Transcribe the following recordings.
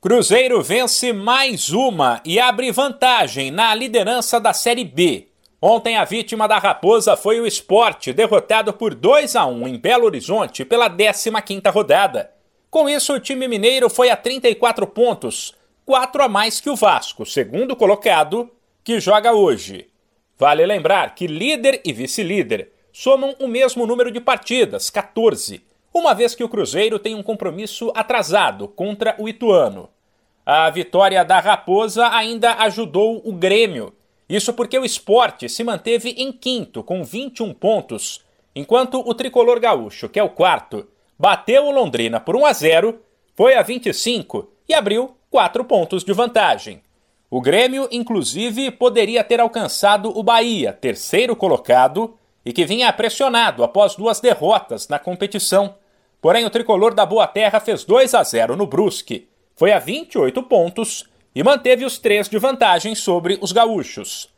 Cruzeiro vence mais uma e abre vantagem na liderança da Série B. Ontem a vítima da Raposa foi o Esporte, derrotado por 2 a 1 em Belo Horizonte pela 15ª rodada. Com isso, o time mineiro foi a 34 pontos, 4 a mais que o Vasco, segundo colocado, que joga hoje. Vale lembrar que líder e vice-líder somam o mesmo número de partidas, 14 uma vez que o Cruzeiro tem um compromisso atrasado contra o Ituano. A vitória da Raposa ainda ajudou o Grêmio. Isso porque o esporte se manteve em quinto, com 21 pontos, enquanto o tricolor gaúcho, que é o quarto, bateu o Londrina por 1 a 0, foi a 25 e abriu 4 pontos de vantagem. O Grêmio, inclusive, poderia ter alcançado o Bahia, terceiro colocado, e que vinha pressionado após duas derrotas na competição. Porém, o tricolor da Boa Terra fez 2 a 0 no Brusque, foi a 28 pontos e manteve os três de vantagem sobre os gaúchos.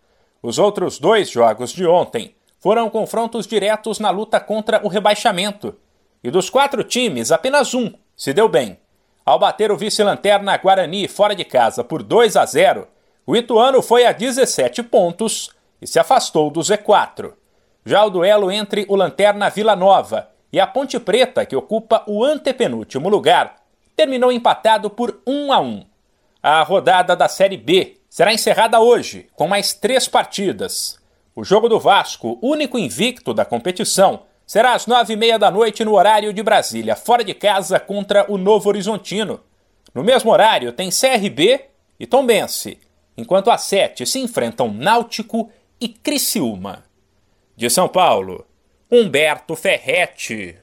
Os outros dois jogos de ontem foram confrontos diretos na luta contra o rebaixamento. E dos quatro times, apenas um se deu bem. Ao bater o vice-lanterna Guarani fora de casa por 2 a 0, o Ituano foi a 17 pontos e se afastou do Z4. Já o duelo entre o Lanterna Vila Nova e a Ponte Preta, que ocupa o antepenúltimo lugar, terminou empatado por 1 a 1. A rodada da Série B será encerrada hoje, com mais três partidas. O jogo do Vasco, único invicto da competição, será às nove e meia da noite no horário de Brasília, fora de casa contra o Novo Horizontino. No mesmo horário tem CRB e Tombense, enquanto às sete se enfrentam Náutico e Criciúma. De São Paulo, Humberto Ferretti.